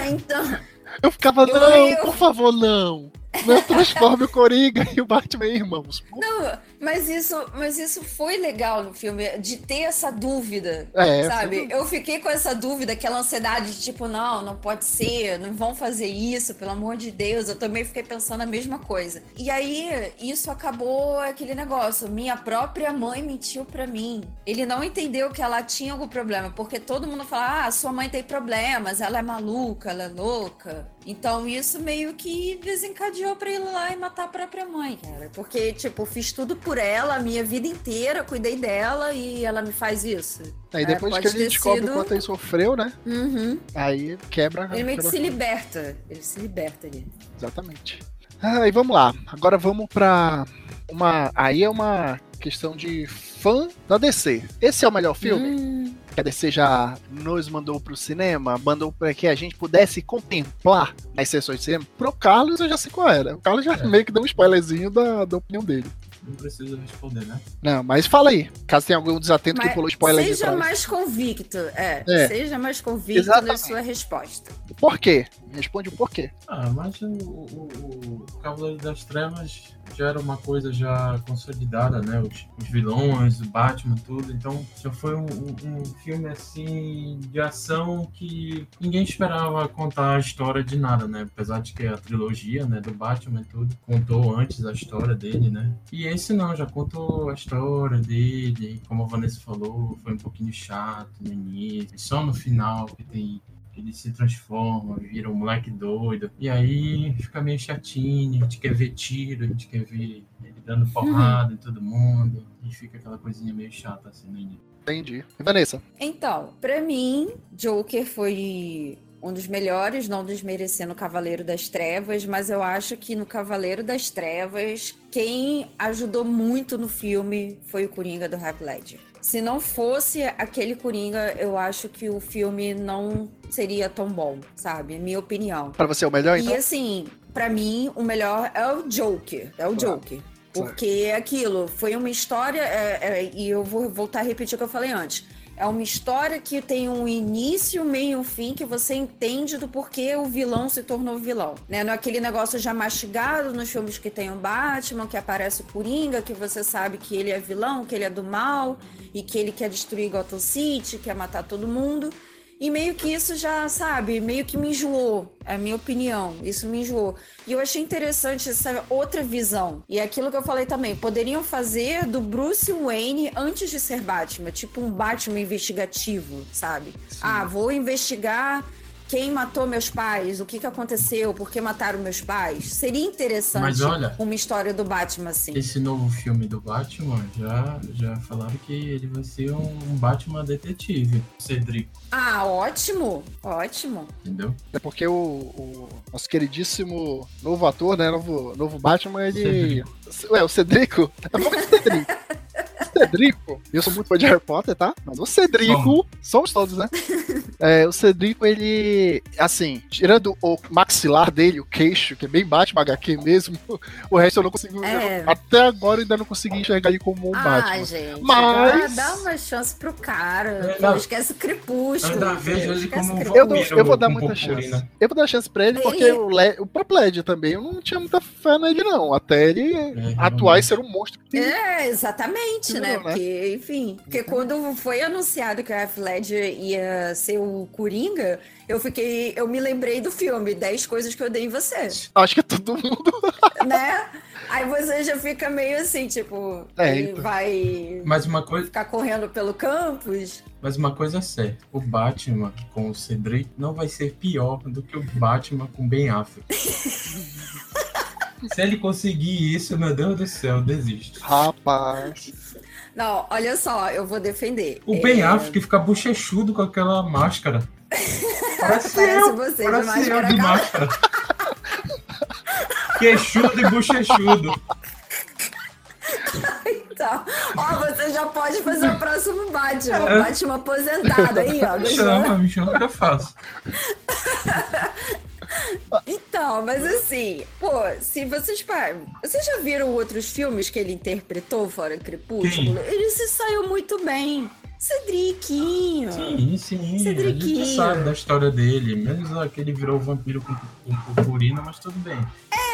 C: Então,
A: Eu ficava,
C: Eu-
A: não,
C: eu-
A: por favor, não. Não transforme o Coringa e o Batman em irmãos.
C: não, mas isso, mas isso foi legal no filme, de ter essa dúvida.
A: É,
C: Sabe, eu fiquei com essa dúvida, aquela ansiedade de tipo, não, não pode ser, não vão fazer isso, pelo amor de Deus. Eu também fiquei pensando a mesma coisa. E aí, isso acabou aquele negócio. Minha própria mãe mentiu pra mim. Ele não entendeu que ela tinha algum problema, porque todo mundo fala, ah, sua mãe tem problemas, ela é maluca, ela é louca. Então, isso meio que desencadeou pra ele ir lá e matar a própria mãe, cara. Porque, tipo, fiz tudo por ela a minha vida inteira, cuidei dela e ela me faz isso.
A: Aí
C: É,
A: depois que ele descobre
C: sido-
A: o quanto ele sofreu, né?
C: Uhum.
A: Aí quebra.
C: Ele meio que se liberta. Ele se liberta ali.
A: Exatamente. Ah, e vamos lá. Agora vamos pra uma. Aí é uma questão de fã da DC. Esse é o melhor filme
C: Hum,
A: que a DC já nos mandou pro cinema, mandou para que a gente pudesse contemplar nas sessões de cinema. Pro Carlos eu já sei qual era. O Carlos já
B: É.
A: meio que deu um spoilerzinho da, da opinião dele.
B: Não precisa responder, né?
A: Não, mas fala aí. Caso tenha algum desatento que
C: mas
A: pulou spoiler
C: seja mais convicto. É,
A: É.
C: seja mais convicto
A: Exatamente.
C: na sua resposta.
A: Por quê? Responde o porquê.
B: Ah, mas o, o, o Cavaleiro das Trevas já era uma coisa já consolidada, né? Os, os vilões, o Batman, tudo. Então já foi um, um- um filme assim de ação que ninguém esperava contar a história de nada, né? Apesar de que a trilogia, né, do Batman e tudo, contou antes a história dele, né? E esse não, já contou a história dele, como a Vanessa falou, foi um pouquinho chato no início, só no final que tem ele se transforma, vira um moleque doido. E aí fica meio chatinho, a gente quer ver tiro, a gente quer ver ele dando porrada em todo mundo. E fica aquela coisinha meio chata assim no início.
A: Entendi. E Vanessa?
C: Então, pra mim, Joker foi um dos melhores, não desmerecendo o Cavaleiro das Trevas, mas eu acho que no Cavaleiro das Trevas, quem ajudou muito no filme foi o Coringa do Heath Ledger. Se não fosse aquele Coringa, eu acho que o filme não seria tão bom, sabe? Minha opinião.
A: Pra você é o melhor, então?
C: E assim, pra mim, o melhor é o Joker. É o
A: Claro.
C: Joker. Porque é aquilo, foi uma história, é, é, e eu vou voltar a repetir o que eu falei antes. É uma história que tem um início, meio e fim, que você entende do porquê o vilão se tornou vilão. Né? Não é aquele negócio já mastigado nos filmes que tem o Batman, que aparece o Coringa, que você sabe que ele é vilão, que ele é do mal, e que ele quer destruir Gotham City, quer matar todo mundo. E meio que isso já, sabe, meio que me enjoou, é a minha opinião. Isso me enjoou. E eu achei interessante essa outra visão. E é aquilo que eu falei também, poderiam fazer do Bruce Wayne antes de ser Batman, tipo um Batman investigativo, sabe? Ah, vou investigar quem matou meus pais, o que, que aconteceu, por que mataram meus pais. Seria interessante
B: Mas olha,
C: uma história do Batman assim.
B: Esse novo filme do Batman, já, já falaram que ele vai ser um Batman detetive, Cedric,
C: Ah, ótimo, ótimo.
B: entendeu?
A: É porque o, o nosso queridíssimo novo ator, né? Novo, novo Batman, ele. Ué, o Cedrico? É é o Cedrico. Cedrico, eu sou muito fã de Harry Potter, tá? Mas o Cedrico, somos todos, né? É, o Cedrico, ele, assim, tirando o maxilar dele, o queixo, que é bem Batman HQ mesmo, o resto eu não consigo.
C: É.
A: Até agora eu ainda não consegui enxergar ele como um
C: ah,
A: Batman.
C: gente.
A: Mas-
C: Dá, uma chance pro cara.
B: É, não.
C: esquece o crepúsculo.
B: Ainda vejo ele como um.
A: Eu, dou- eu vou dar muita chance. Eu vou dar chance pra ele, porque o, Le, o próprio Led também, eu não tinha muita fé nele, não. Até ele
B: É,
A: atuar e ser um monstro. que-
C: É, exatamente, né?
A: Né?
C: Porque, enfim, porque quando foi anunciado que o Heath Ledger ia ser o Coringa, eu fiquei, eu me lembrei do filme 10 coisas que eu dei em você,
A: Acho que é todo mundo.
C: né? Aí você já fica meio assim, tipo,
A: É, então.
C: vai
B: Mas uma coisa,
C: ficar correndo pelo campus.
B: mas uma coisa é certa, o Batman com o Cedric não vai ser pior do que o Batman com Ben Affleck. Se ele conseguir isso, meu Deus do céu, desisto.
A: Rapaz.
C: Não, olha só, eu vou defender.
B: O
C: É,
B: Ben Affleck fica bochechudo com aquela máscara. Parece,
C: Parece
B: eu,
C: você de
B: parece eu
C: máscara
B: de
C: calada.
B: máscara. Queixudo e bochechudo.
C: Então, ó, você já pode fazer o próximo Batman,
B: É.
C: Batman aposentado aí, ó.
B: Me chama, me chama que eu faço.
C: Então, mas assim, pô, se vocês. pá, Vocês já viram outros filmes que ele interpretou fora Crepúsculo? Ele se saiu muito bem. Cedriquinho.
B: Sim, sim. A gente
C: Cedriquinho.
B: sabe da história dele. Menos aquele virou vampiro com, com purpurina, mas tudo bem.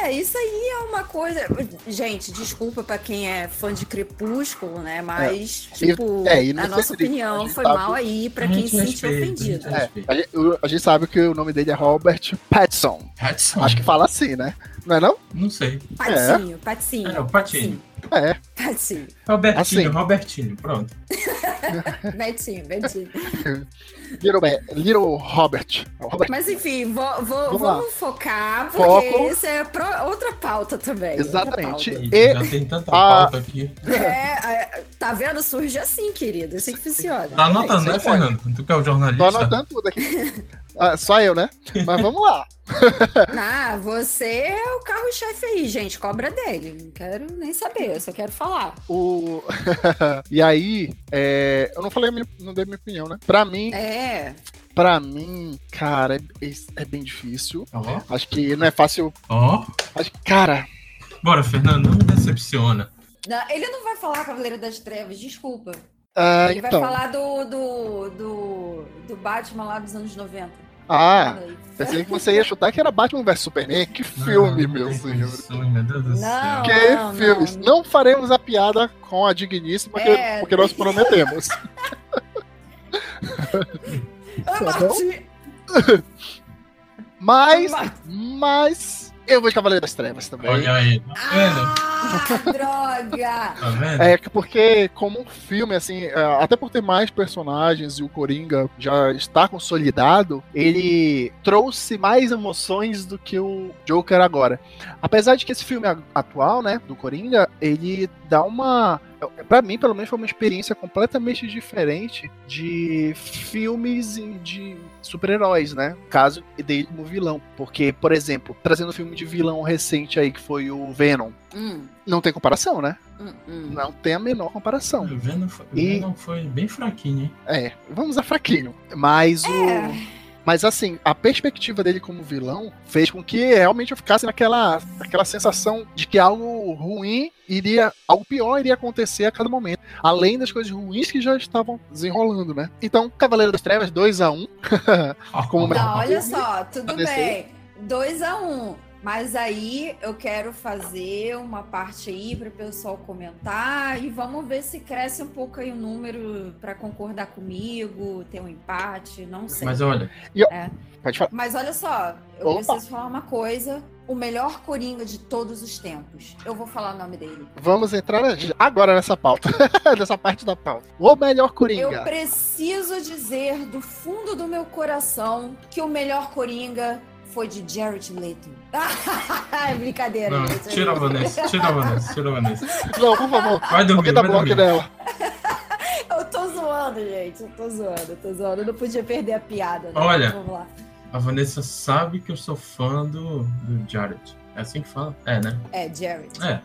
C: É, isso aí é uma coisa. Gente, desculpa pra quem é fã de Crepúsculo, né? Mas,
A: E-
C: tipo,
A: é, e
C: a nossa
A: a
C: opinião
A: gente
C: foi
A: sabe-
C: mal aí pra
B: A
C: quem se sentiu ofendido.
B: a gente
A: É, a, gente, a sabe que o nome dele é Robert Pattinson.
B: Hudson?
A: Acho que fala assim, né? Não é não?
B: Não sei.
C: Patinho, patinho.
B: É, o Patinho.
A: É.
C: Patinho.
B: Robertinho,
A: Assim.
B: Robertinho, pronto.
C: Betinho, Betinho.
A: Little, Little Robert. Robert.
C: Mas enfim, vou, vou-
A: Vamos
C: vamos focar, porque
A: Foco.
C: isso é pro- outra pauta também.
A: Exatamente.
C: pauta.
B: E,
A: E-
B: já tem tanta
A: a-
B: pauta aqui.
C: É, é, tá vendo? Surge assim, querido. Assim que funciona.
B: Tá anotando, né. Fernando? Tu que é o jornalista?
A: Tô anotando tudo aqui. Ah, só eu, né? Mas vamos lá.
C: Ah, você é o carro-chefe aí, gente. Cobra dele. Não quero nem saber, eu só quero falar.
A: O... e aí, é, eu não falei, a minha, não dei minha opinião, né? Pra mim,
C: É.
A: pra mim, cara, é, é bem difícil.
B: Ó,
A: Acho que não é fácil.
B: ó.
A: Acho que, cara,
B: Bora, Fernando, não me decepciona.
C: Não, ele não vai falar Cavaleiro das Trevas, desculpa.
A: ah,
C: Ele
A: então.
C: vai falar do, do, do, do Batman lá dos anos 90.
A: Ah, pensei que você ia chutar que era Batman vs Superman. Que filme,
B: Não,
A: meu
B: tem
A: senhor.
B: condições, Meu Deus do
C: Não.
B: céu.
A: Que
C: não,
A: filmes?
C: não.
A: Não. faremos a piada com a digníssima, que-
C: É.
A: porque nós prometemos. Tá! Mas, mas, eu vou de Cavaleiro das Trevas também.
B: Olha aí, tá vendo?
C: Ah, droga!
B: Tá vendo?
A: É que porque, como um filme, assim, é, até por ter mais personagens e o Coringa já está consolidado, ele trouxe mais emoções do que o Joker agora. Apesar de que esse filme atual, né, do Coringa, ele dá uma. Pra mim, pelo menos, foi uma experiência completamente diferente de filmes de super-heróis, né? Caso dele como vilão. Porque, por exemplo, trazendo um filme de vilão recente aí, que foi o Venom,
C: Hum,
A: não tem comparação, né?
C: hum, hum.
A: Não tem a menor comparação.
B: O Venom foi, o
A: E-
B: Venom foi bem fraquinho, hein?
A: É, vamos a fraquinho. Mas o. Mas assim, a perspectiva dele como vilão fez com que realmente eu ficasse naquela, naquela sensação de que algo ruim iria. algo pior iria acontecer a cada momento. Além das coisas ruins que já estavam desenrolando, né? Então, Cavaleiro das Trevas 2 a 1 Como
C: Não, olha só, tudo bem. 2 a 1 um. Mas aí eu quero fazer uma parte aí para o pessoal comentar e vamos ver se cresce um pouco aí o número para concordar comigo, ter um empate, não sei.
B: Mas olha.
C: É. Pode falar. Mas olha só, eu Opa. preciso falar uma coisa. O melhor Coringa de todos os tempos. Eu vou falar o nome dele.
A: Vamos entrar agora nessa pauta. nessa parte da pauta. O melhor Coringa.
C: Eu preciso dizer do fundo do meu coração que o melhor Coringa foi de Jared Leto. é brincadeira.
B: Não, tira a Vanessa, tira a Vanessa, tira a Vanessa.
A: Não, por favor.
B: Vai dormir, vai dormir.
A: dela.
C: eu tô zoando, gente. Eu tô zoando, eu tô zoando. Eu não podia perder a piada. Né?
B: Olha, Vamos lá. a Vanessa sabe que eu sou fã do, do Jared. É assim que fala? É, né?
C: É, Jared.
B: É.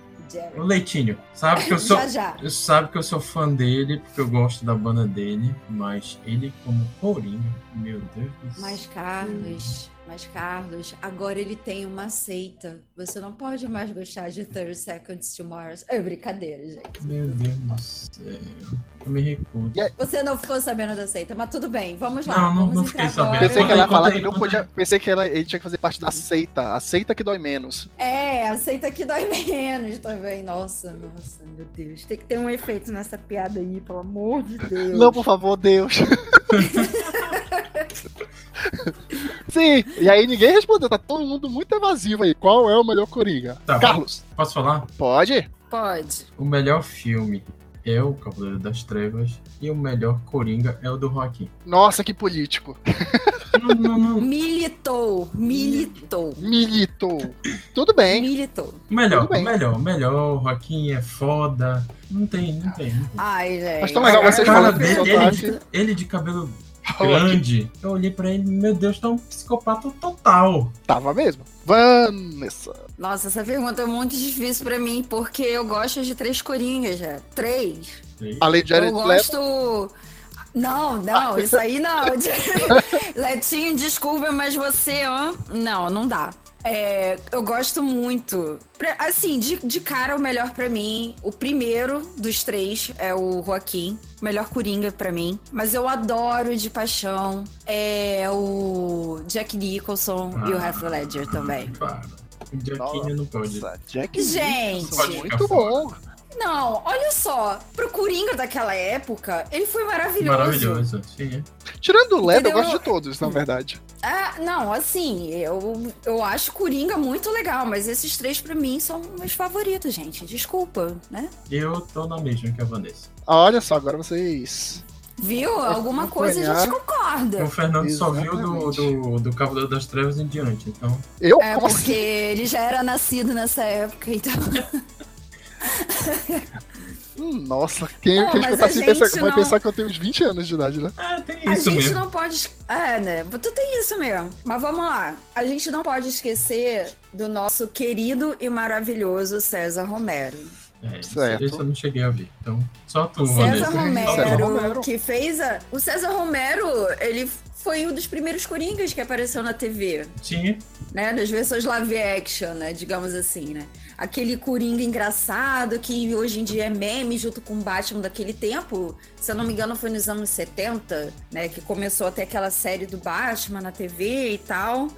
B: O Leitinho. Sabe que eu sou. já, já. Eu sabe que eu sou fã dele, porque eu gosto da banda dele, mas ele como Coringa, meu Deus do
C: céu. Mas, Carlos. Mas, Carlos, agora ele tem uma seita. Você não pode mais gostar de 30 Seconds to Mars. É brincadeira, gente.
B: Meu Deus do céu. Eu me recuso.
C: Você não ficou sabendo da seita, mas tudo bem, vamos lá.
B: Não,
C: não,
B: não fiquei sabendo.
A: Pensei que ela ia falar que não podia. Pensei que ela, ele tinha que fazer parte da seita. A seita que dói menos.
C: É, a seita que dói menos também. Nossa, nossa, meu Deus. Tem que ter um efeito nessa piada aí, pelo amor de Deus.
A: Não, por favor, Deus. Sim, e aí ninguém respondeu, tá todo mundo muito evasivo aí. Qual é o melhor Coringa?
B: Tá, Carlos. Posso falar?
A: Pode?
C: Pode.
B: O melhor filme é o Cavaleiro das Trevas e o melhor Coringa é o do Joaquim.
A: Nossa, que político.
C: Não, não, não. Militou, militou.
A: Militou. Tudo bem.
C: Militou.
B: Melhor, bem. melhor, melhor. O Joaquim é foda. Não tem, não tem. Não tem.
C: Ai, gente.
A: Mas tão legal vocês falando
B: dele, ele, de, ele de cabelo grande. Eu olhei pra ele, meu Deus, tá um psicopata total.
A: Tava mesmo. Vanessa.
C: Nossa, essa pergunta é muito difícil pra mim, porque eu gosto de três coringas já. Três.
A: Além de Jared
C: Eu gosto... Não, não, isso aí não. Letinho, desculpa, mas você, ó, não, não dá. É, eu gosto muito. Assim, de, de cara, o melhor para mim, o primeiro dos três é o Joaquim. O melhor Coringa para mim. Mas eu adoro de paixão é o Jack Nicholson ah, e o Heath Ledger também.
B: Para. O Jackinho não pode.
A: Jack
C: Gente,
A: Nicholson, muito bom.
C: Não, olha só. Pro Coringa daquela época, ele foi maravilhoso.
B: Maravilhoso, sim.
A: Tirando o Ledo, eu gosto de todos, na verdade.
C: Ah, não, assim, eu, eu acho Coringa muito legal, mas esses três pra mim são meus favoritos, gente. Desculpa, né?
B: Eu tô na mesma que a Vanessa.
A: Olha só, agora vocês.
C: Viu? Alguma coisa a gente concorda.
B: O Fernando Exatamente. só viu do, do, do Cavaleiro das Trevas em diante, então.
A: Eu?
C: É, porque assim? ele já era nascido nessa época, então.
A: Nossa, quem, Pô, quem escutar assim pensa, vai pensar que eu tenho uns 20 anos de idade, né?
B: É, tem isso
C: A gente
B: mesmo.
C: não pode. É, né? Tu tem isso mesmo. Mas vamos lá. A gente não pode esquecer do nosso querido e maravilhoso César Romero.
B: É, certo. Isso eu não cheguei a ver. Então, só tu,
C: César Romero, César Romero, que fez a. O César Romero, ele foi um dos primeiros Coringas que apareceu na TV.
B: Sim.
C: Né? Nas versões live action, né? Digamos assim, né? Aquele Coringa engraçado que hoje em dia é meme junto com o Batman daquele tempo. Se eu não me engano, foi nos anos 70, né? Que começou até aquela série do Batman na TV e tal.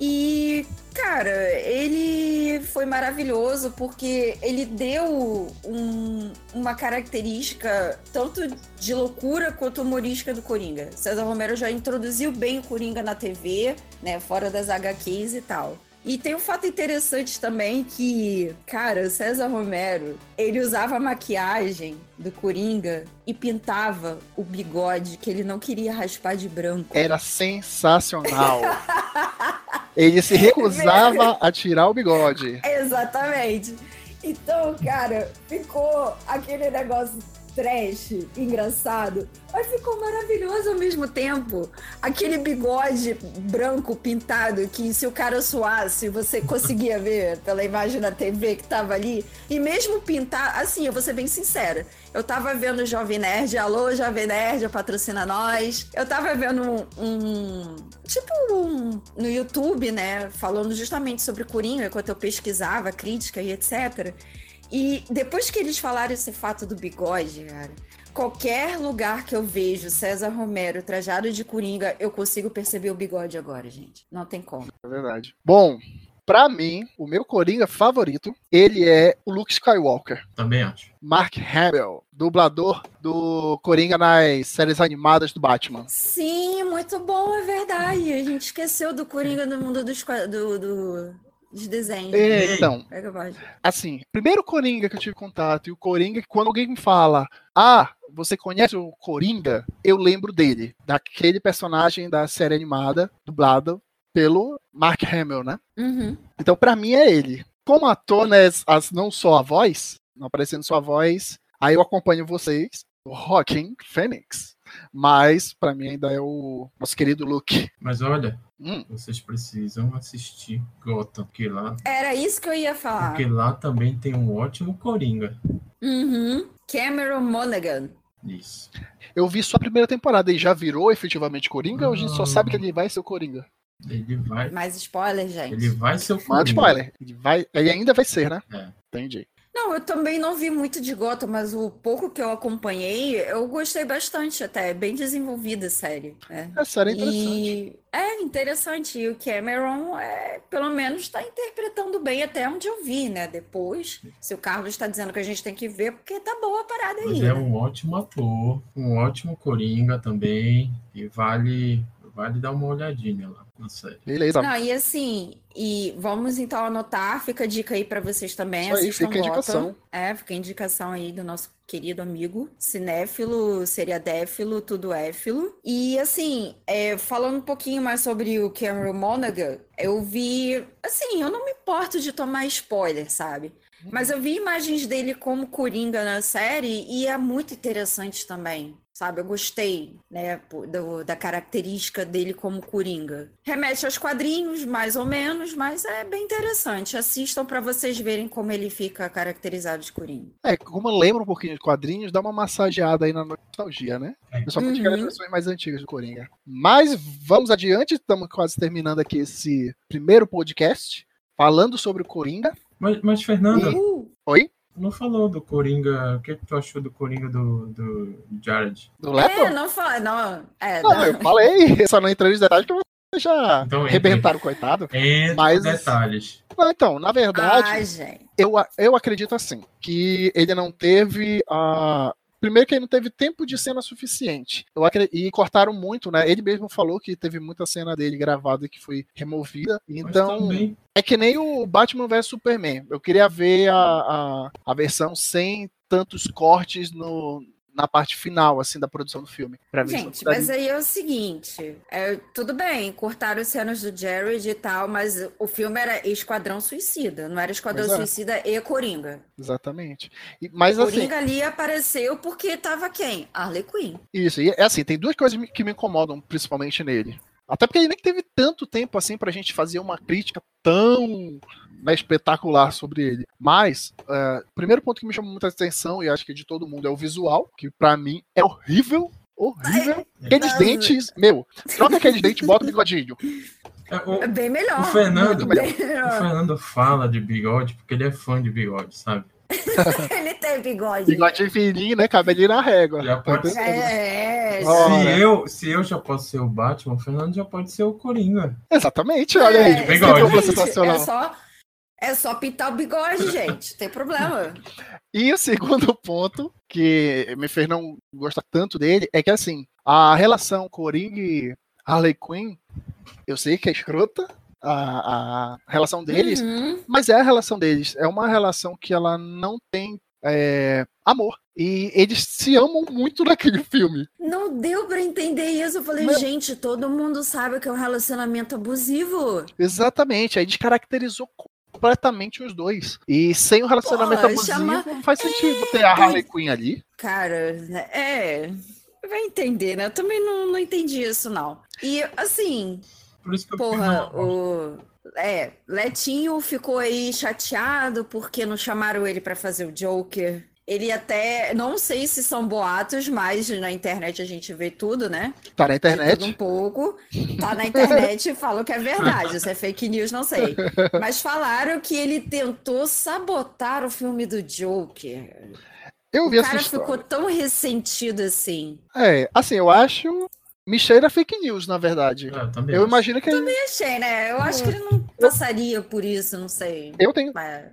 C: E, cara, ele foi maravilhoso porque ele deu um, uma característica tanto de loucura quanto humorística do Coringa. César Romero já introduziu bem o Coringa na TV, né? Fora das HQs e tal. E tem um fato interessante também que, cara, o César Romero, ele usava a maquiagem do Coringa e pintava o bigode que ele não queria raspar de branco.
A: Era sensacional. ele se recusava a tirar o bigode.
C: Exatamente. Então, cara, ficou aquele negócio trash, engraçado, mas ficou maravilhoso ao mesmo tempo. Aquele bigode branco pintado que se o cara suasse, você conseguia ver pela imagem na TV que tava ali. E mesmo pintar, assim, eu vou ser bem sincera. Eu tava vendo o Jovem Nerd, alô, Jovem Nerd, patrocina nós. Eu tava vendo um, um tipo um, no YouTube, né, falando justamente sobre Coringa, enquanto eu pesquisava crítica e etc. E depois que eles falaram esse fato do bigode, cara, qualquer lugar que eu vejo César Romero trajado de coringa, eu consigo perceber o bigode agora, gente. Não tem como.
A: É verdade. Bom, Pra mim, o meu Coringa favorito, ele é o Luke Skywalker.
B: Também acho.
A: Mark Hamill, dublador do Coringa nas séries animadas do Batman.
C: Sim, muito bom, é verdade. A gente esqueceu do Coringa no mundo dos, do, do, dos desenhos.
A: É, então,
C: É
A: assim, primeiro Coringa que eu tive contato e o Coringa quando alguém me fala, ah, você conhece o Coringa? Eu lembro dele, daquele personagem da série animada, dublado pelo Mark Hamill, né?
C: Uhum.
A: Então, pra mim é ele. Como ator, né, as, não só a voz, não aparecendo só a voz, aí eu acompanho vocês, o Joaquin Phoenix. Mas, pra mim, ainda é o nosso querido Luke.
B: Mas olha,
A: Hum,
B: vocês precisam assistir Gotham, porque lá,
C: Era isso que eu ia falar.
B: porque lá também tem um ótimo Coringa.
C: Uhum. Cameron Monaghan.
B: Isso.
A: eu vi só a primeira temporada e já virou efetivamente Coringa ou a gente só sabe que ele vai ser o Coringa?
B: Ele vai,
C: Mais spoiler, gente.
B: ele vai ser o Coringa.
A: spoiler. Ele, vai, ele ainda vai ser, né?
B: É.
A: Entendi.
C: Não, eu também não vi muito de Gotham, mas o pouco que eu acompanhei, eu gostei bastante até. É bem desenvolvida a série. né?
A: A série é interessante.
C: E é interessante. E o Cameron, é, pelo menos, está interpretando bem até onde eu vi, né? Depois, se o Carlos está dizendo que a gente tem que ver, porque tá boa a parada
B: Mas
C: aí.
B: é
C: né?
B: um ótimo ator, um ótimo Coringa também, e vale, vale dar uma olhadinha lá na série.
A: Beleza.
C: Não, e assim, e vamos então anotar, fica a dica aí pra vocês também,
A: Isso aí,
C: assistam
A: fica a indicação.
C: É, fica a indicação aí do nosso querido amigo, cinéfilo, seriadéfilo, tudo éfilo. E assim, é, falando um pouquinho mais sobre o Cameron Monaghan, eu vi, assim, eu não me importo de tomar spoiler, sabe? Mas eu vi imagens dele como Coringa na série e é muito interessante também, sabe? Eu gostei, né, do- da característica dele como Coringa. Remete aos quadrinhos, mais ou menos, mas é bem interessante. Assistam pra vocês verem como ele fica caracterizado de Coringa.
A: É, como eu lembro um pouquinho de quadrinhos, dá uma massageada aí na nostalgia, né?
B: É.
A: Principalmente
C: Uhum.
A: aquelas versões mais antigas do Coringa. Mas vamos adiante, estamos quase terminando aqui esse primeiro podcast, falando sobre o Coringa.
B: Mas, mas Fernando,
C: Uh,
A: Oi?
B: não falou do Coringa, o que, que tu achou do Coringa do, do Jared?
A: Do Leto?
C: é, não fala, não, é,
A: Não,
C: não.
A: eu falei, só não entrei nos detalhes que vocês já
B: Então, entre.
A: arrebentaram, coitado.
B: Entre
A: Mas-
B: detalhes.
A: Não, então, na verdade,
C: Ai, gente.
A: eu, eu acredito assim, que ele não teve a. Primeiro que ele não teve tempo de cena suficiente. Eu acre- E cortaram muito, né? Ele mesmo falou que teve muita cena dele gravada que foi removida. Então,
B: também,
A: é que nem o Batman vs Superman. Eu queria ver a, a, a versão sem tantos cortes no, na parte final, assim, da produção do filme. Pra mim,
C: Gente, mas aí é o seguinte, é, tudo bem, cortaram as cenas do Jared e tal, mas o filme era Esquadrão Suicida, não era Esquadrão
A: é.
C: Suicida e Coringa.
A: Exatamente. E- mas assim,
C: Coringa ali apareceu porque tava quem? Harley Quinn.
A: Isso, e é assim, tem duas coisas que me incomodam principalmente nele. Até porque ele nem teve tanto tempo assim pra gente fazer uma crítica tão né, espetacular sobre ele. Mas, é, o primeiro ponto que me chamou muita atenção, e acho que de todo mundo, é o visual, que pra mim é horrível. Horrível. Aqueles
C: Nossa.
A: dentes, meu, troca aqueles dentes e bota o bigodinho.
B: é, o,
C: É bem melhor.
B: O Fernando-
A: melhor.
B: O
C: melhor.
B: Fernando fala de bigode porque ele é fã de bigode, sabe?
C: Ele tem bigode.
A: Bigodinho fininho, né? Cabelinho na régua.
B: Já pode
A: Tá
B: ser.
C: É.
B: Se eu, se eu já posso ser o Batman, o Fernando já pode ser o Coringa.
A: Exatamente, olha aí.
C: é,
B: bigode.
A: Sensacional.
C: É só, é só pintar o bigode, gente. Tem problema.
A: E o segundo ponto que me fez não gostar tanto dele é que assim, a relação Coringa e Harley Quinn, eu sei que é escrota a, a relação deles,
C: Uhum.
A: mas é a relação deles. É uma relação que ela não tem é, amor. E eles se amam muito naquele filme.
C: Não deu pra entender isso. Eu falei, gente, todo mundo sabe que é um relacionamento abusivo.
A: Exatamente. Aí descaracterizou completamente os dois. E sem o relacionamento
C: Pô,
A: abusivo,
C: chama-
A: não faz sentido ter a Harley Quinn ali.
C: Cara, né, é. Vai entender, né? Eu também não, não entendi isso, não. E assim,
B: Por isso que eu
C: porra, o. É, Letinho ficou aí chateado porque não chamaram ele pra fazer o Joker. Ele até. Não sei se são boatos, mas na internet a gente vê tudo, né?
A: Tá na
C: tudo um
A: internet.
C: pouco. Tá na internet e falam que é verdade. Isso é fake news, não sei. Mas falaram que ele tentou sabotar o filme do Joker.
A: Eu
C: O
A: vi essa
C: cara ficou tão ressentido assim.
A: É, assim, eu acho Me cheira fake news, na verdade.
B: Também
A: Eu
B: acho.
A: imagino que.
C: Também achei, né? Eu acho que ele não passaria por isso, não sei.
A: Eu tenho.
C: Mas-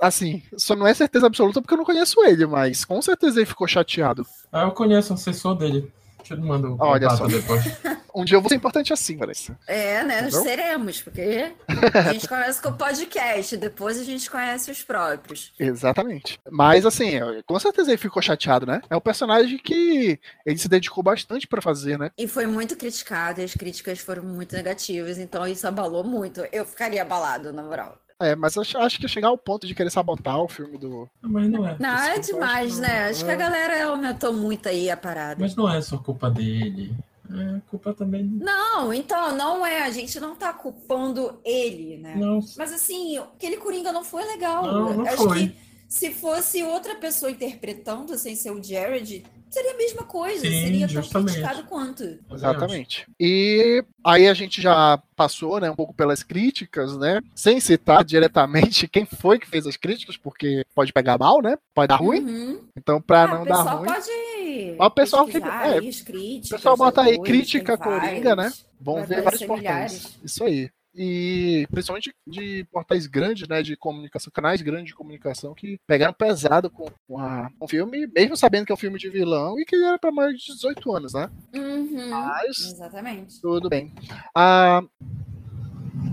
A: Assim, só não é certeza absoluta porque eu não conheço ele, mas com certeza ele ficou chateado.
B: Ah, eu conheço o assessor dele. Deixa eu te mandar o
A: Olha só.
B: depois.
A: Um dia eu vou ser importante assim, Vanessa.
C: É, né? Nós
A: Entendeu?
C: seremos, porque a gente começa com o podcast, depois a gente conhece os próprios.
A: Exatamente. Mas assim, com certeza ele ficou chateado, né? É um personagem que ele se dedicou bastante pra fazer, né?
C: E foi muito criticado, e as críticas foram muito negativas, então isso abalou muito. Eu ficaria abalado, na moral.
A: É, mas acho- acho que chegar ao ponto de querer sabotar o filme do.
B: Não, Mas não é.
C: Não, é demais,
A: acho que
C: né?
A: não.
C: Acho que a
A: É.
C: galera aumentou muito aí a parada.
B: Mas não é só culpa dele. É culpa também.
C: Não, então, não é. A gente não tá culpando ele, né?
B: Não,
C: Mas assim, aquele Coringa não foi legal.
B: Não, não
C: Acho
B: foi.
C: que se fosse outra pessoa interpretando sem ser o Jared, seria a mesma coisa.
B: Sim,
C: seria tão
B: justamente.
C: criticado quanto.
A: Exatamente. E aí a gente já passou, né, um pouco pelas críticas, né? Sem citar diretamente quem foi que fez as críticas, porque pode pegar mal, né? Pode dar ruim.
C: Uhum.
A: Então, pra
C: Ah,
A: não dar ruim,
C: pode.
A: Mas o pessoal fica-
C: pesquisar
A: é,
C: aí as críticas,
A: o pessoal bota aí crítica Coringa, né? vão ver vários portais. Isso aí. E principalmente de portais grandes, né, de comunicação, canais grandes de comunicação que pegaram pesado com, com, a- com o filme, mesmo sabendo que é um filme de vilão e que era para mais de 18 anos, né?
C: Uhum.
A: Mas
C: Exatamente.
A: tudo bem. Ah,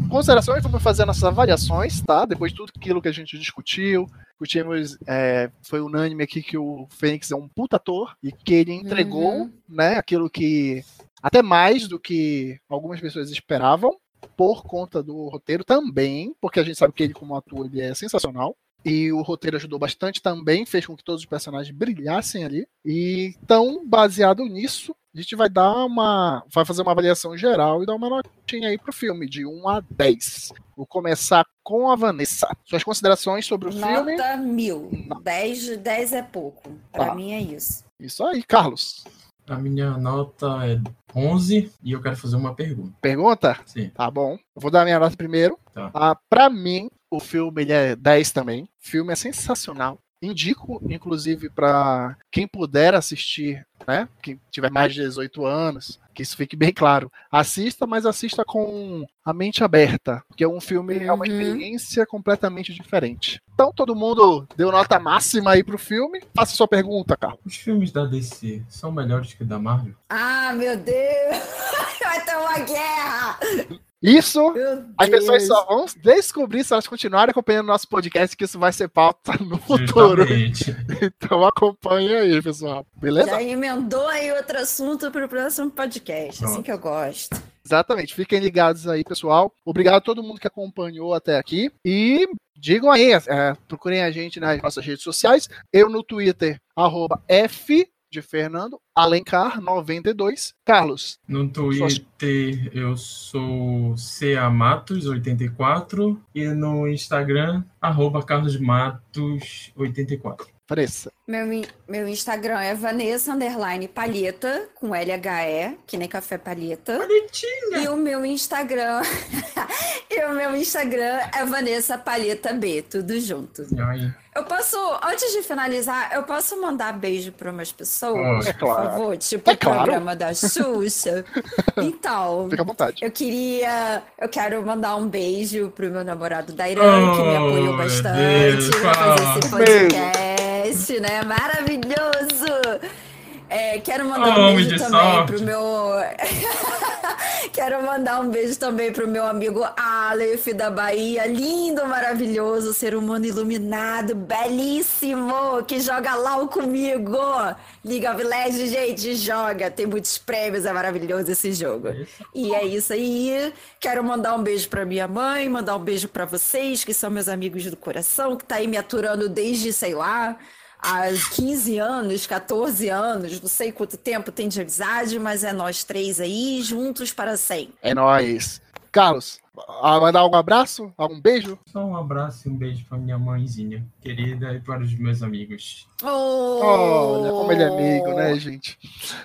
A: considerações, vamos fazer nossas avaliações, tá? Depois de tudo aquilo que a gente discutiu, discutimos, é, foi unânime aqui que o Fênix é um puta ator e que ele entregou,
C: Uhum.
A: né, aquilo que até mais do que algumas pessoas esperavam por conta do roteiro também, porque a gente sabe que ele como ator ele é sensacional. E o roteiro ajudou bastante também, fez com que todos os personagens brilhassem ali. E então, baseado nisso, a gente vai dar uma. Vai fazer uma avaliação geral e dar uma notinha aí pro filme, de 1 a 10. Vou começar com a Vanessa. Suas considerações sobre o filme?
C: Nota mil. 10, 10 é pouco. Pra
A: Tá.
C: mim é isso.
A: Isso aí, Carlos.
B: A minha nota é 11 e eu quero fazer uma pergunta.
A: Pergunta?
B: Sim.
A: Tá bom. Eu vou dar a minha nota primeiro.
B: Tá.
A: Ah, pra mim, o filme ele é 10 também. O filme é sensacional. Indico, inclusive, pra quem puder assistir, né? Quem tiver mais de 18 anos, que isso fique bem claro. Assista, mas assista com a mente aberta. Porque um filme é uma
C: Uhum.
A: experiência completamente diferente. Então, todo mundo deu nota máxima aí pro filme. Faça sua pergunta, Carlos.
B: Os filmes da DC são melhores que da Marvel?
C: Ah, meu Deus! Vai ter uma guerra!
A: Isso
C: Meu
A: As pessoas só vão descobrir se elas continuarem acompanhando nosso podcast, que isso vai ser pauta no futuro.
B: Justamente.
A: Então acompanhe aí, pessoal. Beleza?
C: Já emendou aí outro assunto pro próximo podcast. Assim
B: Pronto.
C: que eu gosto.
A: Exatamente. Fiquem ligados aí, pessoal. Obrigado a todo mundo que acompanhou até aqui. E digam aí, é, procurem a gente nas nossas redes sociais. Eu no Twitter, arroba F de Fernando, Alencar 92. Carlos,
B: No Twitter eu sou CAMatos84 e no Instagram, arroba carlosmatos84.
A: Vanessa.
C: Meu, meu Instagram é Vanessa Underline Palheta, com LHE, que nem café palheta.
B: Bonitinha!
C: E o meu Instagram. e o meu Instagram é Vanessa Palheta B, tudo junto.
B: Ai,
C: Eu posso, antes de finalizar, eu posso mandar beijo para umas pessoas,
B: É
C: por
A: claro.
C: favor? Tipo
A: É
C: o
A: claro.
C: programa da Xuxa. então,
A: Fica à vontade.
C: eu queria. Eu quero mandar um beijo pro meu namorado Dairan, que me
B: Oh,
C: apoiou bastante
B: Deus,
C: pra fazer esse
A: Beijo.
C: Podcast, né? Maravilhoso! É, quero mandar um
B: Homem
C: beijo também
B: sorte.
C: pro meu. quero mandar um beijo também pro meu amigo Aleph da Bahia. Lindo, maravilhoso, ser humano iluminado, belíssimo, que joga LAU comigo. League of Legends, gente, joga. Tem muitos prêmios, é maravilhoso esse jogo. E é isso aí. Quero mandar um beijo pra minha mãe, mandar um beijo pra vocês, que são meus amigos do coração, que tá aí me aturando desde, sei lá, há 15 anos, 14 anos, não sei quanto tempo tem de amizade, mas é nós três aí, juntos para sempre.
A: É nóis. Carlos, a mandar algum abraço? Algum beijo?
B: Só um abraço e um beijo pra minha mãezinha querida e para os meus amigos.
A: Olha como ele é amigo, né, gente?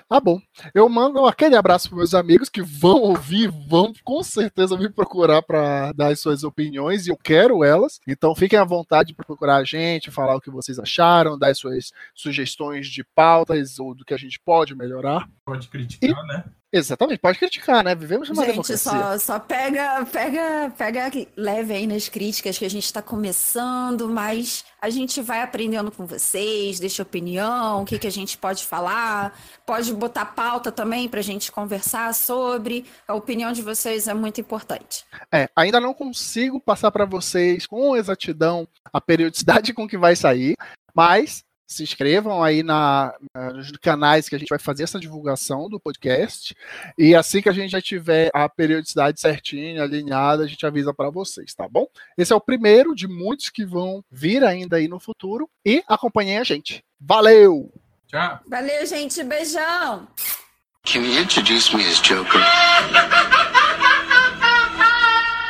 A: Tá bom. Eu mando aquele abraço para meus amigos que vão ouvir, vão com certeza me procurar para dar as suas opiniões e eu quero elas. Então fiquem à vontade para procurar a gente, falar o que vocês acharam, dar as suas sugestões de pautas ou do que a gente pode melhorar.
B: Pode criticar, né?
A: Exatamente, pode criticar, né? Vivemos uma
C: gente,
A: democracia.
C: Só, só pega, pega, pega leve aí nas críticas que a gente está começando, mas a gente vai aprendendo com vocês, deixa opinião, o que, que a gente pode falar, pode botar pauta também para a gente conversar sobre. A opinião de vocês é muito importante.
A: É, ainda não consigo passar para vocês com exatidão a periodicidade com que vai sair, mas se inscrevam aí na, nos canais que a gente vai fazer essa divulgação do podcast. E assim que a gente já tiver a periodicidade certinha, alinhada, a gente avisa para vocês, tá bom? Esse é o primeiro de muitos que vão vir ainda aí no futuro. E acompanhem a gente. Valeu!
B: Tchau!
C: Valeu, gente. Beijão!
D: Can you introduce me as Joker?